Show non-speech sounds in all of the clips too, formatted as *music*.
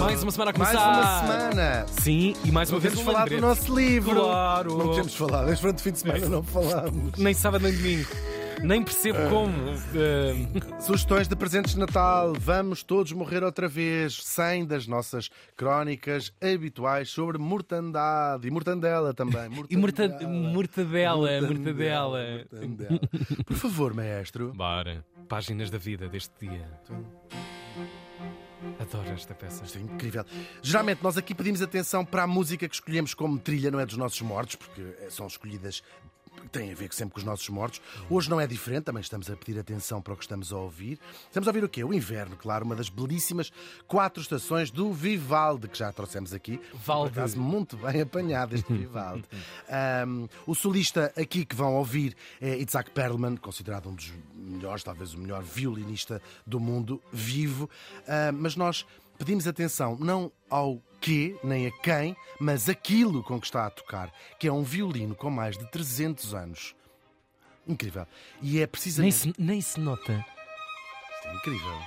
Mais uma semana a Mais começar. uma semana. Sim, e mais uma Não vez temos um falado do nosso livro. Claro. Não temos falado. Este fim de semana não falamos. Nem sábado nem domingo. Nem percebo Ah. como. eh, Sugestões de presentes de Natal. Vamos todos morrer outra vez. 100 das nossas crónicas habituais sobre mortandade. E mortandela também. *laughs* e morta- Mortandela. mortadela, mortadela. mortandela. Por favor, maestro. Bora. Páginas da vida deste dia. Adoro esta peça. Isto é incrível. Geralmente nós aqui pedimos atenção para a música que escolhemos como trilha, não é dos nossos mortos, porque são escolhidas têm a ver sempre com os nossos mortos. Hoje não é diferente, também estamos a pedir atenção para o que estamos a ouvir. Estamos a ouvir o quê? O inverno, claro, uma das belíssimas quatro estações do Vivaldi, que já trouxemos aqui. Valde. Por acaso, muito bem apanhado este Vivaldi. *laughs* Ahm, o solista aqui que vão ouvir é Isaac Perlman, considerado um dos melhores, talvez o melhor violinista do mundo vivo. Mas nós pedimos atenção não ao quê, nem a quem, mas aquilo com que está a tocar, que é um violino com mais de 300 anos. Incrível. E é Nem precisamente. se, nem se nota. Isto é incrível.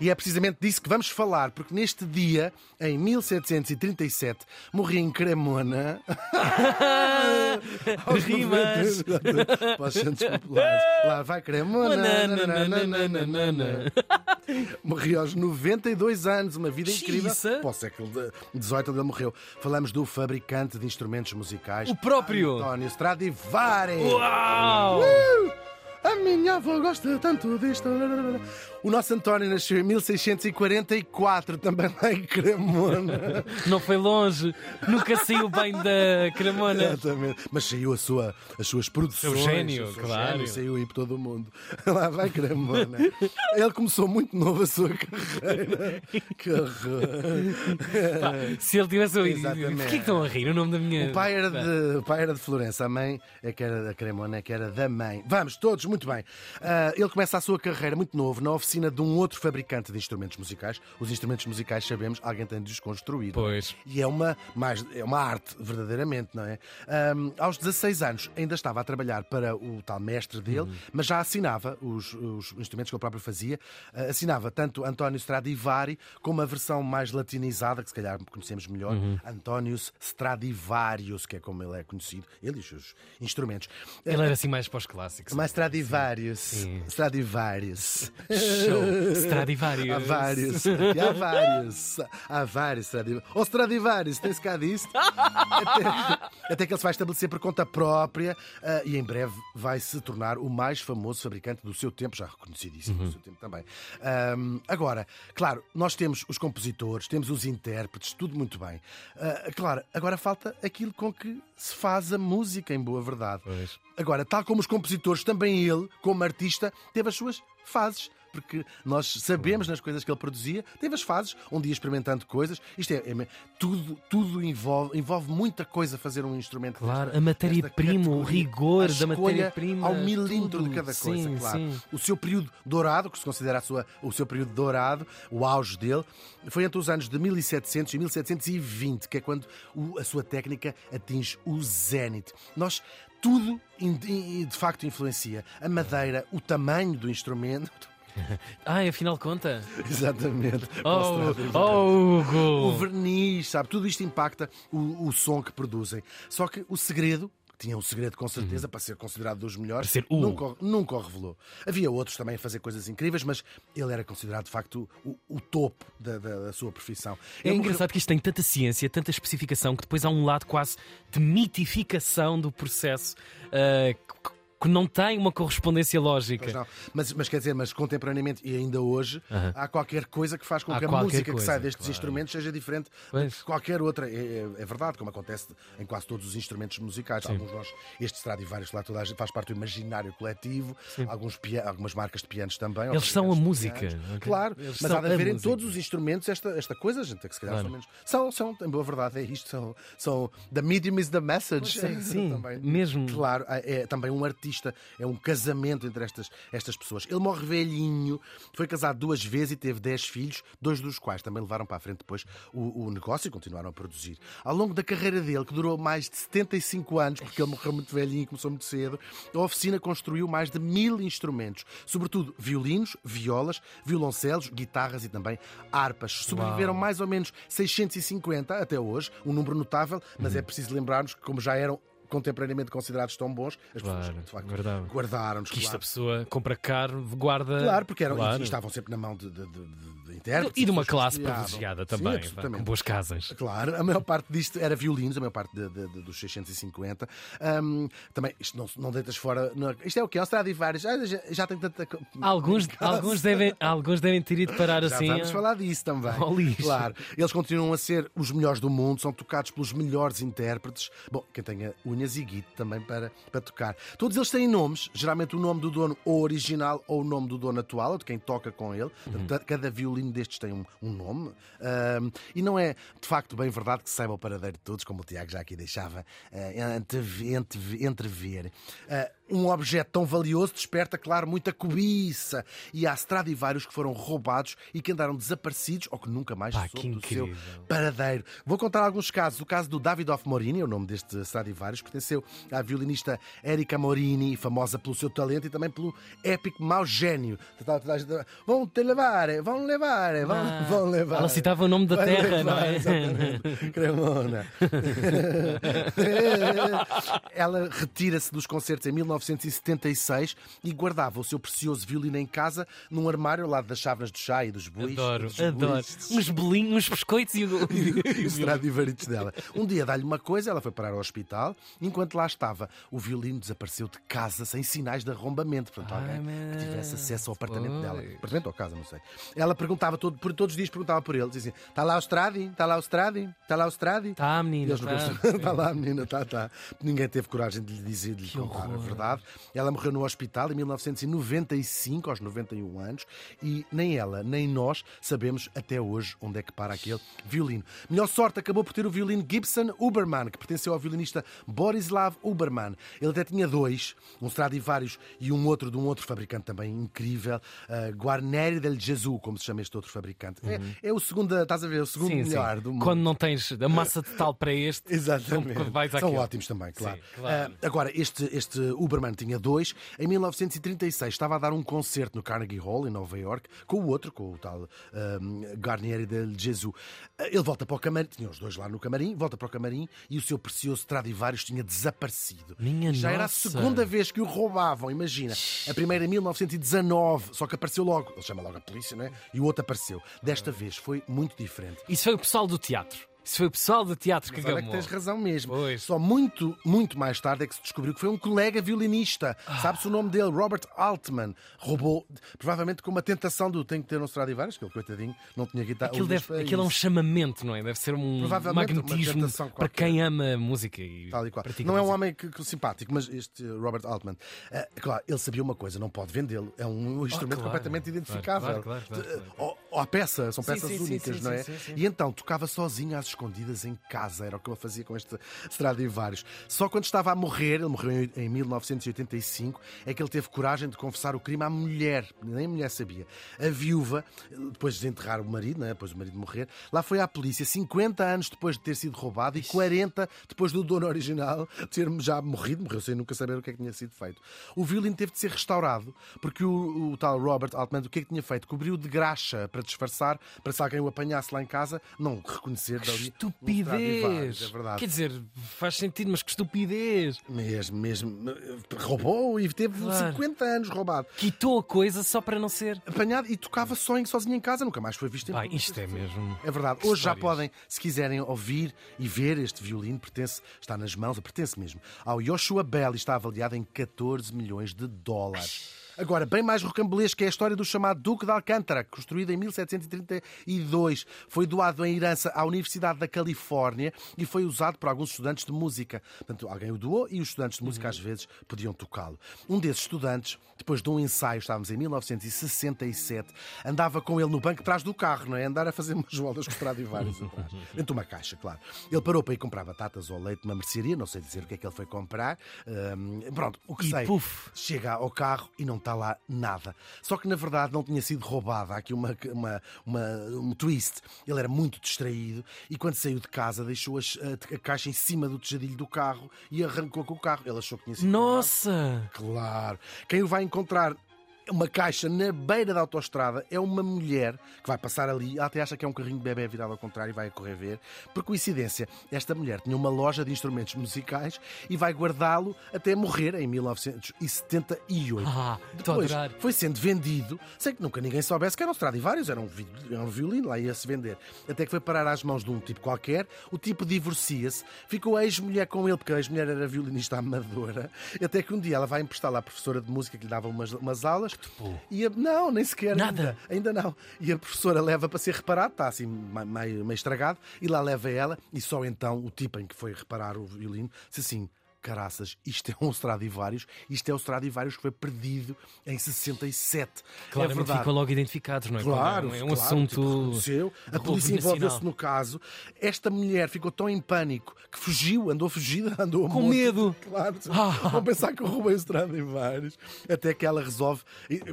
E é precisamente disso que vamos falar, porque neste dia, em 1737, morri em Cremona. *laughs* aos Rimas. 90 Para os centros populares. Lá vai Cremona. Morri aos 92 anos, uma vida incrível. Para o século XVIII ele morreu. Falamos do fabricante de instrumentos musicais. O próprio. António Stradivari. Uau! A minha avó gosta tanto disto. O nosso António nasceu em 1644, também lá em Cremona. Não foi longe. Nunca saiu bem da Cremona. Exatamente. Mas saiu a sua, as suas produções. Seu gênio, o seu claro. gênio, saiu aí por todo o mundo. *laughs* Lá vai Cremona. Ele começou muito novo a sua carreira. Que horror. Se ele tivesse ouvido. Porquê que estão a rir? O nome da minha. O pai, era de, o pai era de Florença, a mãe é que era da Cremona, é que era da mãe. Vamos, todos, muito bem. Ah, ele começa a sua carreira muito novo na oficina de um outro fabricante de instrumentos musicais. Os instrumentos musicais, sabemos, alguém tem de os construir. Pois. E é uma, mais, é uma arte, verdadeiramente, não é? Ahm, aos 16 anos ainda estava a trabalhar para o tal mestre dele, Uhum. mas já assinava os, os instrumentos que ele próprio fazia. Ah, assinava tanto António Stradivari como a versão mais latinizada, que se calhar conhecemos melhor, Uhum. Antónius Stradivarius, que é como ele é conhecido, ele e os seus instrumentos. Ele era assim mais para os clássicos. Mais Stradivarius. Sim. Stradivarius. *laughs* Show. Stradivarius. Há vários. Há vários. Há vários Stradivarius. Ou Stradivarius, tem-se cá disso. até, até que ele se vai estabelecer por conta própria ah, e em breve vai se tornar o mais famoso fabricante do seu tempo, já reconhecidíssimo do seu tempo também. Ahm, agora, claro, nós temos os compositores, temos os intérpretes, tudo muito bem. Ah, claro, agora falta aquilo com que se faz a música, em boa verdade. Pois. Agora, tal como os compositores, também ele, como artista, teve as suas fases. Porque nós sabemos nas coisas que ele produzia, teve as fases, um dia experimentando coisas. Isto é, é- tudo, tudo envolve, envolve muita coisa fazer um instrumento. Claro, a matéria-prima, o rigor A da matéria-prima, Ao milímetro tudo. de cada coisa, Sim, claro. sim. O seu período dourado, que se considera a sua, o seu período dourado, o auge dele, foi entre os anos de 1700 e 1720, que é quando a sua técnica atinge o zénite. Nós tudo de facto influencia. A madeira, o tamanho do instrumento. *laughs* *laughs* Ah, afinal conta. *laughs* Exatamente. Oh, oh, O verniz, sabe? Tudo isto impacta o, o som que produzem. Só que o segredo. Tinha um segredo com certeza para ser considerado dos melhores. Para ser o. Nunca, o- nunca o revelou. Havia outros também a fazer coisas incríveis, mas ele era considerado de facto o, o topo da, da- da sua profissão. É Ele engraçado que isto tem tanta ciência, tanta especificação, que depois há um lado quase de mitificação do processo ah, que- que não tem uma correspondência lógica. Mas, mas quer dizer, mas contemporaneamente e ainda hoje, Aham. há qualquer coisa que faz com que a música que coisa, sai destes claro. instrumentos seja diferente Pois. de qualquer outra. É, é- é verdade, como acontece em quase todos os instrumentos musicais. Alguns de nós, este Stradivarius, claro, toda a gente faz parte do imaginário coletivo, alguns algumas marcas de pianos também. Eles são a música, pianos. ok? Claro, Eles mas há de haver em todos os instrumentos esta, esta coisa, gente, que se calhar Claro. são menos. São, são, em boa verdade, é isto. São, são the medium is the message. Sim, *laughs* sim, Também. mesmo. Claro, é também um artista artista, é um casamento entre estas, estas pessoas. Ele morre velhinho, foi casado duas vezes e teve dez filhos, dois dos quais também levaram para a frente depois o, o negócio e continuaram a produzir. Ao longo da carreira dele, que durou mais de 75 anos, porque ele morreu muito velhinho e começou muito cedo, a oficina construiu mais de mil instrumentos, sobretudo violinos, violas, violoncelos, guitarras e também harpas. Sobreviveram Uau. mais ou menos 650 até hoje, um número notável, mas é preciso lembrarmos que, como já eram contemporaneamente considerados tão bons, as pessoas Claro, de facto guardaram-nos. Que Claro. pessoa compra caro, guarda. Claro, porque eram, Claro. estavam sempre na mão de, de, de, de- intérpretes. E de uma classe privilegiada Sim, também, absolutamente. com boas casas. Claro, a maior parte disto era violinos, a maior parte de- de- de- dos 650. Ahm, também, isto não, não deitas fora. não- isto é o quê? É um Stradivarius. Já, já, já tem tanta. Alguns, *laughs* alguns, devem, alguns devem ter ido parar Já assim. vamos falar disso também. *laughs* ao lixo. Claro, eles continuam a ser os melhores do mundo, são tocados pelos melhores intérpretes. Bom, quem tenha unhas e guito também para, para tocar. Todos eles têm nomes, geralmente o nome do dono ou original ou o nome do dono atual, ou de quem toca com ele. Portanto, Cada violino destes tem um, um nome. Ahm, e não é de facto bem verdade que saiba o paradeiro de todos, como o Tiago já aqui deixava ah, entrever. entrever- entrever. Um objeto tão valioso desperta, claro, muita cobiça. E há Stradivarius que foram roubados e que andaram desaparecidos ou que nunca mais Pá, soube que do seu paradeiro. Vou contar alguns casos. O caso do Davidoff Morini, é o nome deste Stradivarius, pertenceu à violinista Erika Morini, famosa pelo seu talento e também pelo épico mau gênio. Vão te levar, vão levar, vão, Ah, vão levar. ela citava o nome da Vai terra, não levar, é? Exatamente. Cremona. *laughs* *laughs* Ela retira-se dos concertos em 1976 e guardava o seu precioso violino em casa num armário ao lado das chávenas do chá e dos buis. Adoro, dos adoro. buis. Uns bolinhos, uns biscoitos e o. *laughs* e Stradivarius dela. Um dia dá-lhe uma coisa, ela foi parar ao hospital. Enquanto lá estava, o violino desapareceu de casa sem sinais de arrombamento. Portanto, Ai, alguém que mas tivesse acesso ao apartamento dela. Apartamento ou casa, não sei. Ela perguntava todo, por todos os dias, perguntava por ele. Dizia assim: está lá o Stradi? Está lá o Stradi? Está lá o Stradi? Tá, E menina. não Tá. Está *laughs* lá, menina, está, está. Ninguém teve coragem de lhe dizer, de lhe Que contar a horror. Verdade. Ela morreu no hospital em 1995, aos 91 anos, e nem ela, nem nós sabemos até hoje onde é que para aquele violino. Melhor sorte acabou por ter o violino Gibson Uberman, que pertenceu ao violinista Borislav Uberman. Ele até tinha dois, um Stradivarius e um outro de um outro fabricante também incrível, uh, Guarneri del Gesù, como se chama este outro fabricante. É, é o segundo, estás a ver, o segundo Sim, melhor sim. do mundo. Quando não tens a massa total para este, *laughs* Exatamente. São ótimos também, claro. Sim, claro. Ah, agora, este, este Uberman tinha dois. Em 1936 estava a dar um concerto no Carnegie Hall, em Nova York, com o outro, com o tal um, Garnieri del Gesù. Ah, Ele volta para o camarim, tinha os dois lá no camarim, volta para o camarim e o seu precioso Stradivarius tinha desaparecido. Minha Já era a nossa. segunda vez que o roubavam, imagina. A primeira em 1919, só que apareceu logo. Ele chama logo a polícia, não é? E o outro apareceu. Desta vez foi muito diferente. Isso foi o pessoal do teatro. Isso foi o pessoal do teatro que Mas olha que gamou. tens razão mesmo. Pois. Só muito, muito mais tarde é que se descobriu que foi um colega violinista. Ah. Sabe-se o nome dele? Robert Altman. Roubou, provavelmente com uma tentação do tenho que ter um Stradivarius, que ele, coitadinho, não tinha guitarra. Aquilo, deve, para aquilo é um chamamento, não é? Deve ser um magnetismo para quem ama música. E Tal e qual. Não é um homem que, que simpático, mas este Robert Altman, uh, claro, ele sabia uma coisa, não pode vendê-lo. É um instrumento claro. completamente identificável. claro, claro, a peça, são peças sim, sim, únicas, sim, não é? sim, sim, sim. E então tocava sozinho às escondidas em casa, era o que ele fazia com este Stradivarius. Só quando estava a morrer, ele morreu em- em 1985, é que ele teve coragem de confessar o crime à mulher, nem a mulher sabia. A viúva, depois de enterrar o marido, né? depois do marido morrer, lá foi à polícia 50 anos depois de ter sido roubado e 40 depois do dono original ter já morrido, morreu sem nunca saber o que é que tinha sido feito. O violino teve de ser restaurado porque o, o tal Robert Altman, o que é que tinha feito? Cobriu de graxa para disfarçar, para se alguém o apanhasse lá em casa, não reconhecer dali. um Stradivarius, Estupidez! É verdade. Quer dizer, faz sentido, mas que estupidez! Mesmo, mesmo. Roubou e teve Claro. 50 anos roubado. Quitou a coisa só para não ser. Apanhado e tocava só em, sozinho em casa, nunca mais foi visto em isto é mesmo. É verdade. Que Hoje já podem, se quiserem ouvir e ver este violino, pertence, está nas mãos, pertence mesmo ao Joshua Bell e está avaliado em 14 milhões de dólares. Agora, bem mais rocambolesco é a história do chamado Duque de Alcântara, construído em 1732. Foi doado em herança à Universidade da Califórnia e foi usado por alguns estudantes de música. Portanto, alguém o doou e os estudantes de música às vezes podiam tocá-lo. Um desses estudantes, depois de um ensaio, estávamos em 1967, andava com ele no banco atrás do carro, não é? Andar a fazer *laughs* umas voltas com Stradivarius atrás. Dentro de uma caixa, claro. Ele parou para ir comprar batatas ou leite numa mercearia, não sei dizer o que é que ele foi comprar. Hum, pronto, o que E sei. puf. Chega ao carro e não está lá nada. Só que na verdade não tinha sido roubada. Há aqui uma, uma, uma- um twist. Ele era muito distraído e quando saiu de casa deixou a, a caixa em cima do tejadilho do carro e arrancou com o carro. Ele achou que tinha sido roubado. Nossa! Claro. Quem o vai encontrar uma caixa na beira da autoestrada é uma mulher que vai passar ali. Ela até acha que é um carrinho de bebê virado ao contrário e vai a correr ver. Por coincidência, esta mulher tinha uma loja de instrumentos musicais e vai guardá-lo até morrer em 1978. Ah, Depois foi sendo vendido, sem que nunca ninguém soubesse que era um Stradivarius, era um, vi- era um violino, lá ia-se vender. Até que foi parar às mãos de um tipo qualquer, o tipo divorcia-se, ficou a ex-mulher com ele, porque a ex-mulher era violinista amadora, até que um dia ela vai emprestar lá à professora de música que lhe dava umas, umas aulas, e a- não, nem sequer. Nada. Ainda, ainda não. E a professora leva para ser reparado, está assim meio, meio estragado, e lá leva ela, e só então o tipo em que foi reparar o violino disse assim. Caraças, isto é um Stradivarius, isto é o Stradivarius que foi perdido em 67. Claramente é verdade. ficam logo identificados, não é? Claro, é um claro, assunto. tipo. A polícia envolveu-se no caso. Esta mulher ficou tão em pânico que fugiu, andou fugida, *laughs* andou Com monte. medo. Claro, *laughs* Ah. vão pensar que eu roubei o Stradivarius. Até que ela resolve.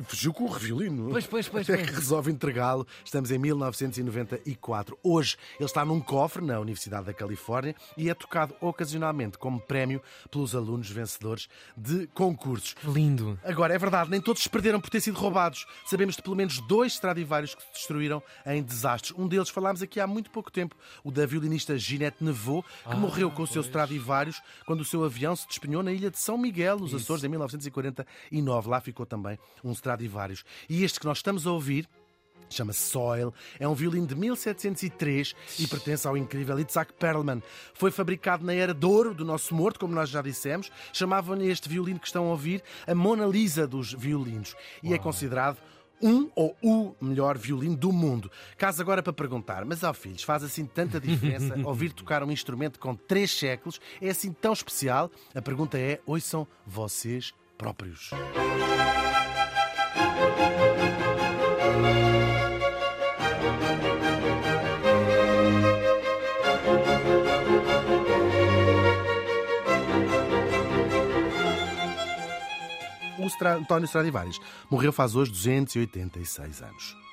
Fugiu com o violino. Pois, pois, pois, Até pois. que resolve entregá-lo. Estamos em 1994. Hoje ele está num cofre na Universidade da Califórnia e é tocado ocasionalmente como prémio pelos alunos vencedores de concursos. Lindo. Agora, é verdade, nem todos se perderam por ter sido roubados. Sabemos de pelo menos dois Stradivarius que se destruíram em desastres. Um deles falámos aqui há muito pouco tempo, o da violinista Ginette Neveu, que morreu com o seu Stradivarius quando o seu avião se despenhou na ilha de São Miguel, nos Açores, em 1949. Lá ficou também um Stradivarius. E este que nós estamos a ouvir Chama-se Soil, é um violino de 1703 e pertence ao incrível Itzhak Perlman. Foi fabricado na era de ouro do nosso morto, como nós já dissemos. Chamavam-lhe este violino que estão a ouvir a Mona Lisa dos violinos e é considerado um ou o melhor violino do mundo. Caso agora para perguntar, mas ó filhos, faz assim tanta diferença *laughs* ouvir tocar um instrumento com três séculos? É assim tão especial? A pergunta é: ouçam vocês próprios. António Stradivarius morreu faz hoje 286 anos.